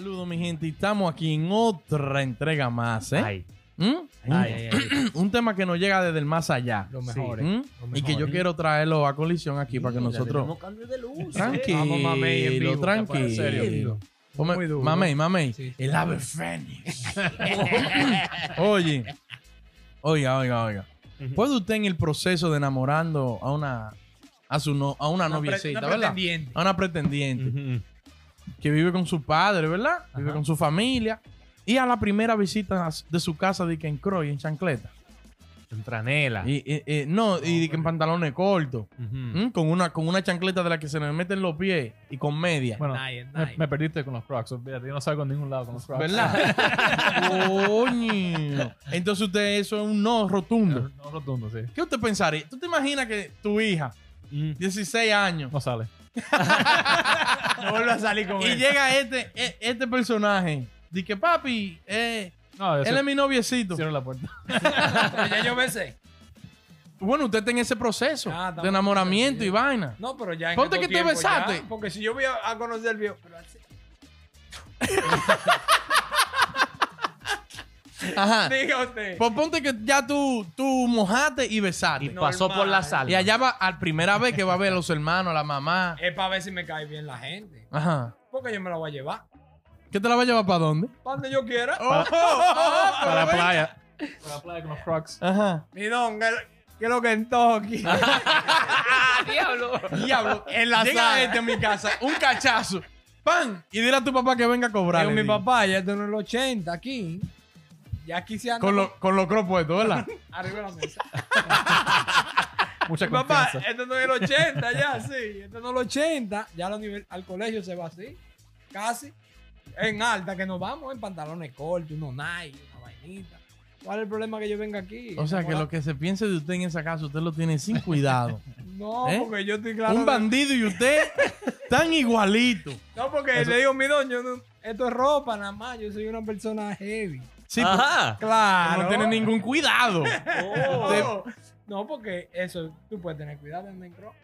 Saludos, mi gente. Estamos aquí en otra entrega más, ¿eh? Ay, ¿Mm? Un, ay, ay, ay. un tema que nos llega desde el más allá. Los mejores. ¿Mm? Los Y que yo mejores. quiero traerlo a colisión aquí para que nosotros. cambio de luz. Tranquilo, Vamos, mamey, en vivo, tranquilo. en serio. Come- Muy duro. Mamey, mamey. Sí. El ave fénix. Oye. Oiga, oiga, oiga. ¿Puede usted en el proceso de enamorando a una a su no, a una, Una pre- noviecita, una ¿verdad? pretendiente. A una pretendiente. Que vive con su padre, ¿verdad? Vive Ajá. con su familia. Y a la primera visita de su casa de que en Croy, en chancleta. En franela. Y, y- y- no, y de que en pantalones cortos. ¿Mm? Con una con una chancleta de la que se le meten los pies y con media. Bueno, Nice, me, nice. me perdiste con los Crocs. Olvídate, yo no salgo a ningún lado con los Crocs. ¿Verdad? Coño. Entonces usted eso es un no rotundo. No rotundo, sí. ¿Qué usted pensaría? ¿Tú te imaginas que tu hija, Mm. 16 años, No sale. No a salir con y él. llega este, e- este personaje? Dice que papi, eh, No, él es mi noviecito. cierro la puerta. Pero ya yo besé. Bueno, usted está en ese proceso Ah, de enamoramiento en y vaina. No, pero ya en Ponte que te ya, besaste. porque si yo voy a, a conocer el viejo. Pero así. Ajá. Diga usted. Pues ponte que ya tú, tú mojaste y besaste. Y pasó por la sala. Y allá va a primera vez que va a ver a los hermanos, a la mamá. Es para ver si me cae bien la gente. Ajá. Porque yo me la voy a llevar. ¿Qué te la va a llevar para dónde? Para donde yo quiera. Oh, Para la playa. Para la playa con los Crocs. Ajá. Mi don, ¿qué, qué es lo que entojo aquí? ¡Diablo! Diablo. En la Llega sala. este a mi casa, un cachazo. ¡Pam! Y dile a tu papá que venga a cobrar. Digo, mi papá, ya esto no es el 80 aquí. Ya aquí se anda Con, lo- con los crocs puestos, ¿verdad? arriba de la mesa. Mucha Mi papá, confianza. esto no es el 80 ya, sí. Esto no es el 80. Ya a la nivel- al colegio se va así. Casi. En alta que nos vamos en pantalones cortos, unos Nike, una vainita. ¿Cuál es el problema que yo venga aquí? O sea, que lo que se piense de usted en esa casa, usted lo tiene sin cuidado. No, ¿Eh? porque yo estoy claro. un de- bandido y usted tan igualito. No, porque le digo, mi don, yo no- esto es ropa nada más. Yo soy una persona heavy. Sí, Ajá. Claro. no tiene ningún cuidado. No, no, porque eso, tú puedes tener cuidado en Necro.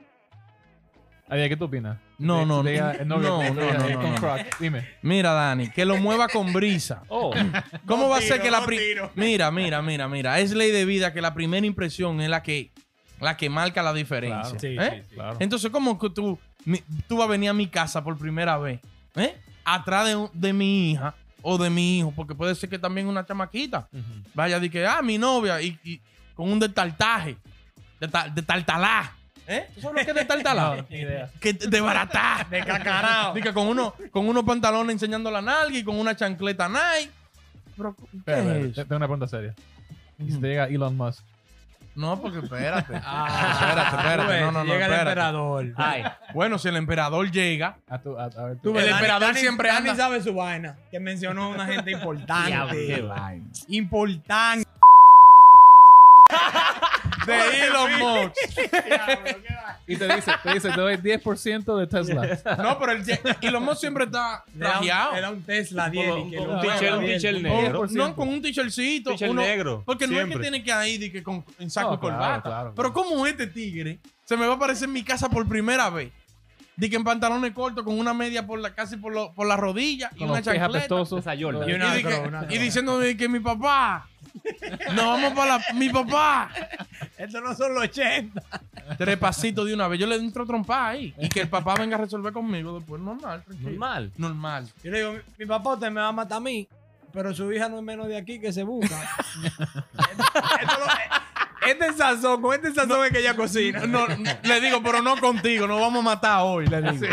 Adiós, ¿qué tú opinas? No, De- no, de- no. el No, no, no, no, Con no. Dime. Mira, Dani, que lo mueva con brisa. Oh. ¿Cómo va a ser que la dos pri- tiros. Mira, mira, mira, mira. Es ley de vida que la primera impresión es la que, la que marca la diferencia. Claro. Sí, ¿Eh? sí, sí. Claro. Entonces, ¿cómo que tú, tú vas a venir a mi casa por primera vez? ¿Eh? Atrás de, de mi hija o de mi hijo, porque puede ser que también una chamaquita Ujú. vaya de que, ah, mi novia, y, y con un detaltaje, de, ta- de taltalá. ¿Eh? ¿Tú sabes lo que es de taltalá? No, ni idea. que de baratá. De cacarao. Dice que con, uno, con unos pantalones enseñando la nalga y con una chancleta Nike. Pero, ¿qué es? Tengo una pregunta seria. ¿Y si te llega Elon Musk? No, porque espérate. Ah, espérate, espérate. tú No, no, no, Llega el espérate. emperador. Ay. Bueno, si el emperador llega, A tu, a, a ver, Tú El Dani- emperador Dani- siempre Dani anda- sabe su vaina. Que mencionó a una gente importante. qué vaina. importante. de Elon Musk. Y te dice, te dice, te doy 10% de Tesla. No, pero el Elon Musk siempre está un, trajeado. era un Tesla 10. Un- y que un t-shirt, un t-shirt negro. no, con un t-shirtcito. T-shirt uno- negro, Porque no es que tiene que ir de que con, en saco No, y claro, corbata. claro, Pero claro. como este tigre se me va a aparecer en mi casa por primera vez. De que en pantalones cortos, con una media por la, casi por, lo- por la rodilla y Con una los pies chancleta. Y, Y una di que- una y diciéndome que mi papá. Nos vamos para la, mi papá. Estos no son los 80. Tres pasitos de una vez. Yo le entro trompa ahí. Y que el papá venga a resolver conmigo después. Normal, tranquilo. Normal. Normal. Yo le digo, mi, mi papá usted me va a matar a mí, pero su hija no es menos de aquí que se busca. Esto lo- este sazón, con este sazón es que ella cocina. No, no, le digo, pero no contigo, nos vamos a matar hoy, le digo.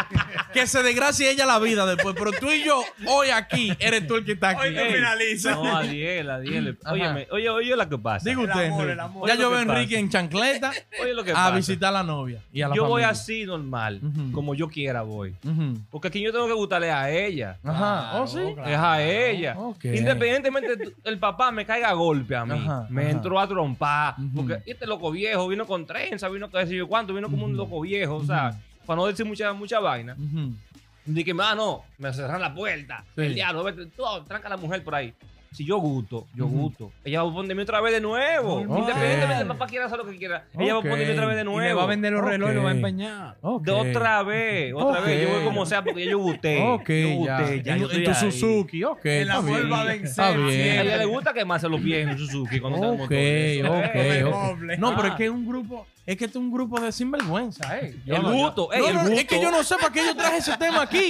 Que se desgracie ella la vida después, pero tú y yo, hoy aquí, eres tú el que está aquí. Hoy no Ey, finaliza. No, Adiel, Adiel. Óyeme, oye, oye lo que pasa. Diga El usted, amor, Enrique. el amor. ya Oye yo veo a que Enrique en chancleta Oye lo que a pasa. visitar a la novia y a la Yo voy familia. así normal, Ujú. como yo quiera voy. Ujú. Porque aquí yo tengo que gustarle a ella. Ajá, oh sí. Claro. Es a ella. Ok. Independientemente el papá me caiga a golpe a mí. Ajá, me ajá. entró a trompar. Ujú. Porque este loco viejo vino con trenza, vino con decir yo cuánto, vino como un loco viejo. O sea, para no decir mucha, mucha vaina. Dije, ah, no, me cerraron la puerta. El diablo, vete, tú, tranca a la mujer por ahí. Si yo gusto, yo gusto. Ella va a ponerme otra vez de nuevo. Independientemente de papá quiera hacer lo que quiera. Ella va a ponerme otra vez de Y nuevo. le va a vender los relojes y lo va a empeñar. De otra vez, otra vez. Yo voy como sea porque yo gusté. Ok, yo gusté, ya. En, yo en tu ahí. Suzuki, ok. El está amor bien. va a vencer Está A ella le gusta quemarse los pies en el Suzuki cuando está en motor. Ok, eh. ok. No, pero Ah. es que es un grupo, es que este es un grupo de sinvergüenza, eh. Yo El gusto, ey, No, no, gusto. es que yo no sé para qué yo traje ese tema aquí.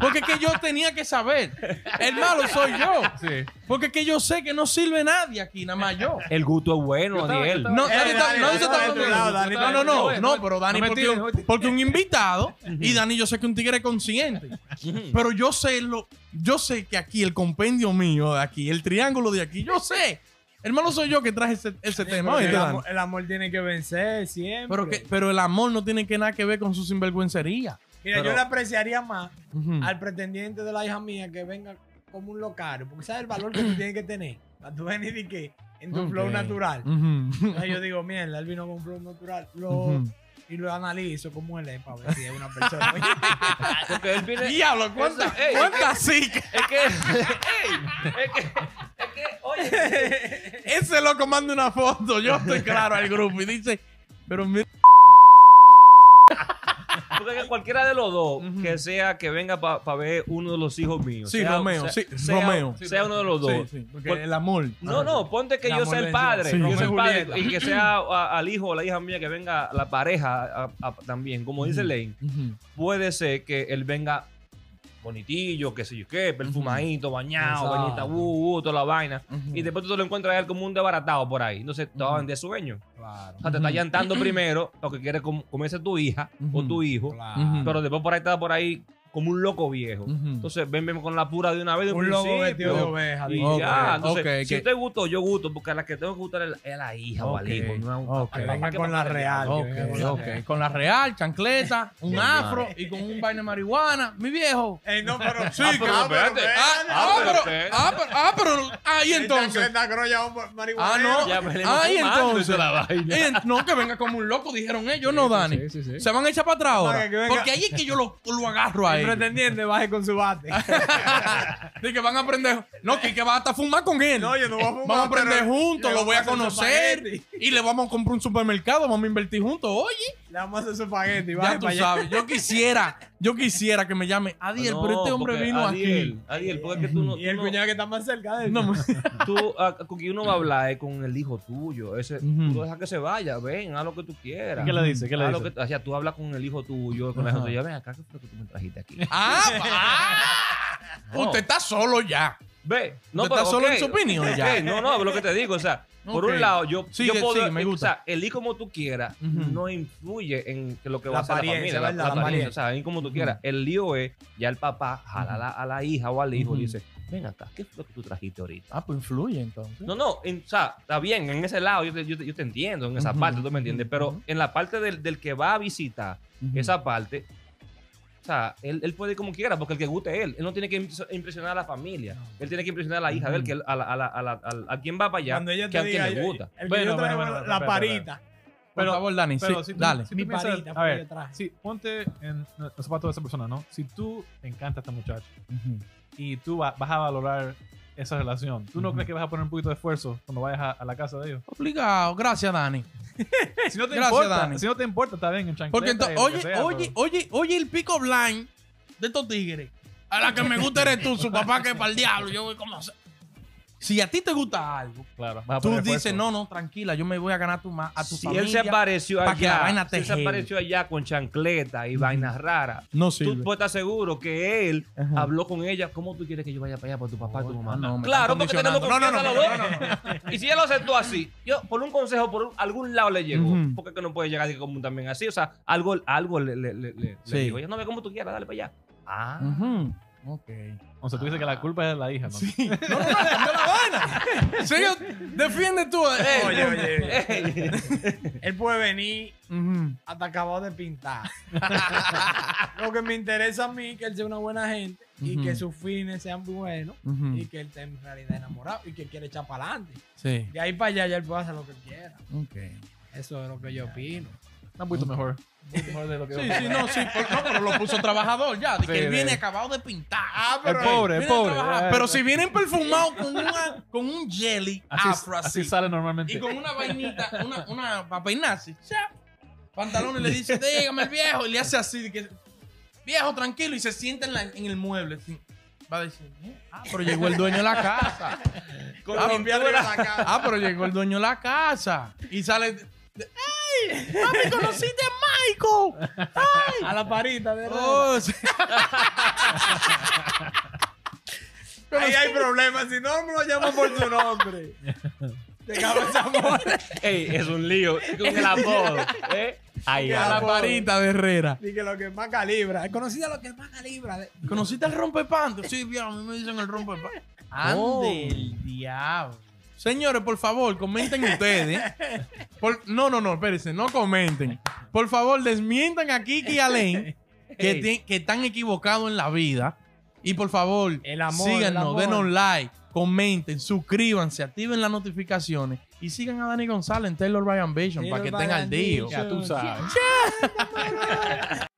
Porque es que yo tenía que saber. El malo soy yo. Sí. Porque es que yo sé que no sirve nadie aquí, nada más yo. El gusto es bueno, yo No, Dani está- Dani, no, tú dice estás está- de tu lado, Dani, no, está no, de tu no, lado. no, pero Dani, No me porque, tires, no me tires. porque un invitado, y Dani yo sé que un tigre consciente, Ujú. pero yo sé lo, yo sé que aquí el compendio mío de aquí, el triángulo de aquí, yo sé. Hermano, soy yo que traje ese, ese tema. Porque ¿oíste, el, Dani? amor, el amor tiene que vencer siempre. Pero, que, pero el amor no tiene que nada que ver con su sinvergüencería. Mira, pero- yo le apreciaría más al pretendiente de la hija mía que venga como un locario. Porque sabes el valor que tú tienes que tener. Para tú venir y que en tu flow natural. Entonces yo digo, mierda, él vino con un flow natural. Lo. Y lo analizo como él es para ver si es una persona. Porque él viene. Diablo, ¿cuántas Ey, cuántas sí? Es que. ey, es que. Es que. Oye. Ese loco manda una foto, yo estoy claro al grupo y dice, pero mira. Cualquiera de los dos, que sea que venga para ver uno de los hijos míos. Sí, sea- Romeo, sea- sí, sea- Romeo. Sea uno de los dos. Sí, sí, porque Por- el amor. No, no, ponte que yo sea el padre. Sí, yo Romeo soy el y padre. Julieta. Y que sea a- al hijo o la hija mía que venga la pareja a- a- también. Como dice Lane, puede ser que él venga bonitillo, qué sé yo qué, perfumadito, bañado, venita, uh, uh, toda la vaina. Y después tú te lo encuentras a él como un desbaratado por ahí. Entonces te va a vender sueño. claro. O sea, te está llantando primero porque quiere com- comerse tu hija o tu hijo. claro. Pero después por ahí está por ahí como un loco viejo. Entonces ven, ven con la pura de una vez de un, principio. vestido de oveja. Y ya, entonces, si que- usted gustó, yo gusto, porque a la que tengo que gustar es la- es la hija o al hijo. No Venga con la real. con la real. Con la real, chancleta, un afro y con un vaina de marihuana. Mi viejo. Ey, no, pero Sí, Ah, pero. Ah, Ah, ah, pero pero, espérate. ah, pero, ah, pero, ahí entonces. Ah, no. Ahí entonces. Eh, no, que venga como un loco, dijeron ellos, no, Dani. Se van a echar para atrás ahora. Porque ahí es que yo lo, agarro a ellos. Pretendiente baje con su bate. De que van a aprender. No, que, que va hasta fumar con él. No, yo no voy a fumar, Vamos a aprender juntos, lo voy a conocer. Y le vamos a comprar un supermercado, vamos a invertir juntos. Oye, Le vamos a hacer su espagueti. ya tú para allá. sabes. Yo quisiera, yo quisiera que me llame Adiel, No, pero este hombre vino Adiel, Adiel, porque tú no. Y tú el no- cuñado que está más cerca de él. aquí. No, tú, ah, con quien uno va a hablar es con el hijo tuyo. Ese. Tú deja que se vaya, ven, haz lo que tú quieras. ¿Qué le dice? ¿Qué le dice? lo que- o sea, tú hablas con el hijo tuyo, con la hija tuya. Ven acá, ¿qué fue lo que tú me trajiste aquí? ah, ah. No. Usted está solo ya. Ve, no, pero, está solo en su opinión ya. ok, no, no, lo que te digo, o sea, por un lado, yo, Sigue, yo puedo, sigue, me eh, gusta. o sea, el hijo como tú quieras no influye en que lo que va a hacer la familia, la, la La apariencia, apariencia. o sea, ahí como tú quieras. El lío es, ya el papá jala a la, a la hija o al hijo y dice, ven acá, ¿qué fue lo que tú trajiste ahorita? Ah, pues influye entonces. No, no, en- o sea, está bien, en ese lado yo te, yo te- yo te entiendo, en esa parte, tú me entiendes, pero en la parte del, del que va a visitar esa parte, o sea, él, él puede ir como quiera, porque el que guste es él. Él no tiene que impres- impresionar a la familia. Él tiene que impresionar a la hija de él, que a, la- a, la- a, la- a- a quien va para allá, Cuando ella que te a quien le yo- gusta. el que Bueno, yo traigo bueno, la- bueno, la espera, espera, parita. Por Pero- favor, Dani, Pero sí, si tú, dale. si tú Mi piensas- parita, a porque ver, si ponte en los zapatos de esa persona, ¿no? Si tú encanta a esta muchacha Ujú. y tú va- vas a valorar esa relación, ¿tú no crees que vas a poner un poquito de esfuerzo cuando vayas a, a la casa de ellos? Obligado. Gracias, Dani. Si no te Gracias, importa, Dani. si no te importa, está bien en. Porque entonces, oye, sea, oye, pero- oye, oye el pico blind de estos tigres. A la que me gusta eres tú, su papá que es para el diablo. Yo voy como... Si a ti te gusta algo, Claro, tú dices, no, no, tranquila, yo me voy a ganar a tu, ma- a tu Si familia. él se apareció pa' que la allá, vaina te si él se apareció allá con chancleta y vainas raras, No tú sirve. puedes estar seguro que él Ajá. habló con ella. ¿Cómo tú quieres que yo vaya para allá por tu papá y tu Oh, mamá? no, me claro, porque tenemos. No, confianza no, no, los dos. Y si ella lo aceptó así, yo por un consejo, por un- algún lado le llegó. Ujú. Porque que no puede llegar así como también así. O sea, algo, algo le, le, le, le- Sí. le digo. Ella no ve como tú quieras, dale para allá. Ah. Ok. O sea, tú dices que la culpa es de la hija, ¿no? Sí. No, no, no, la vaina. Sigue, defiende tú. eh. Oye, oye. Ey. Él puede venir hasta acabado de pintar. Lo que me interesa a mí es que él sea una buena gente y que sus fines sean buenos y que él esté en realidad enamorado y que quiere echar para adelante. Sí. De ahí para allá ya él puede hacer lo que él quiera. Ok. Eso es lo que yo opino. Un poquito mejor. Un poquito mejor de lo que Sí, sí, no, sí, por- no, pero lo puso trabajador ya, de que Sí, él viene acabado de pintar. Ah, El pero pobre, el pobre. trabajar. Eh, Pero si vienen perfumados con, una, con un jelly así, afro así, así sale normalmente. y con una vainita, una, una para peinarse, ya, pantalones, le dice, dígame el viejo, y le hace así, de que, viejo, tranquilo, y se sienta en, la- en el mueble. así. Va a decir, "Eh, ah, pero llegó el dueño de la casa. Con Ah, pintura. Ah, pero llegó el dueño de la casa. Y sale, de- ¡Ey! ¡Mami, conociste a Michael! a la parita de Oh, sí. Ahí hay problemas. Si no me lo llaman por su nombre. De cabeza mole. Ey, es un lío. Con el apodo. ¿eh? Ay, a la ay. parita de Herrera. Dije lo que más calibra. Es conocida lo que más calibra. ¿Conociste al rompepanto? Sí, bien, a mí me dicen el rompepanto. Ande el diablo. Señores, por favor, comenten ustedes. Por- no, no, no, espérense, no comenten. Por favor, desmientan a Kiki y a que, ti- que están equivocados en la vida. Y por favor, El amor, el síganos, amor. denos like, comenten, suscríbanse, activen las notificaciones y sigan a Dani González en Taylor Ryan Vision para que estén al día. Ya tú sabes.